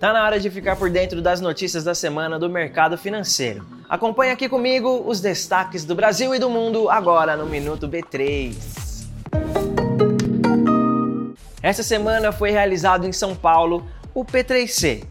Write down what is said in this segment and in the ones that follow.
Tá na hora de ficar por dentro das notícias da semana do mercado financeiro. Acompanhe aqui comigo os destaques do Brasil e do mundo agora no Minuto B3. Essa semana foi realizado em São Paulo o P3C,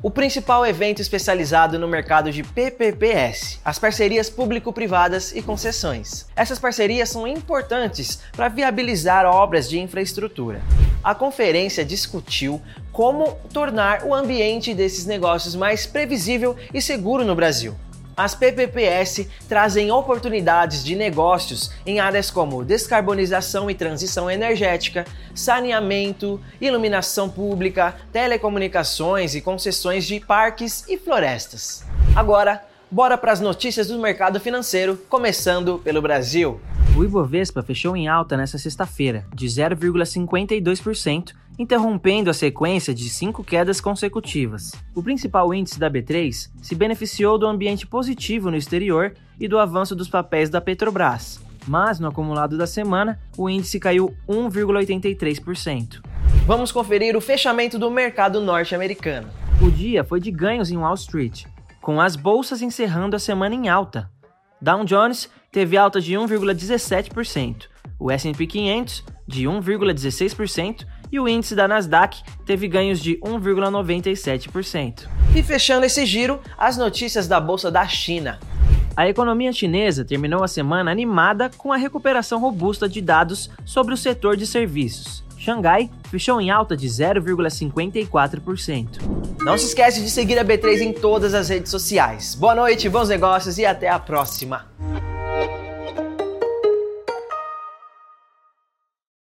o principal evento especializado no mercado de PPPS, as parcerias público-privadas e concessões. Essas parcerias são importantes para viabilizar obras de infraestrutura. A conferência discutiu como tornar o ambiente desses negócios mais previsível e seguro no Brasil. As PPPS trazem oportunidades de negócios em áreas como descarbonização e transição energética, saneamento, iluminação pública, telecomunicações e concessões de parques e florestas. Agora, bora para as notícias do mercado financeiro, começando pelo Brasil. O Ibovespa fechou em alta nesta sexta-feira, de 0,52%, interrompendo a sequência de cinco quedas consecutivas. O principal índice da B3 se beneficiou do ambiente positivo no exterior e do avanço dos papéis da Petrobras, mas no acumulado da semana, o índice caiu 1,83%. Vamos conferir o fechamento do mercado norte-americano. O dia foi de ganhos em Wall Street, com as bolsas encerrando a semana em alta. Dow Jones teve alta de 1,17%, o S&P 500 de 1,16% e o índice da Nasdaq teve ganhos de 1,97%. E fechando esse giro, as notícias da bolsa da China. A economia chinesa terminou a semana animada com a recuperação robusta de dados sobre o setor de serviços. Xangai fechou em alta de 0,54%. Não se esquece de seguir a B3 em todas as redes sociais. Boa noite, bons negócios e até a próxima!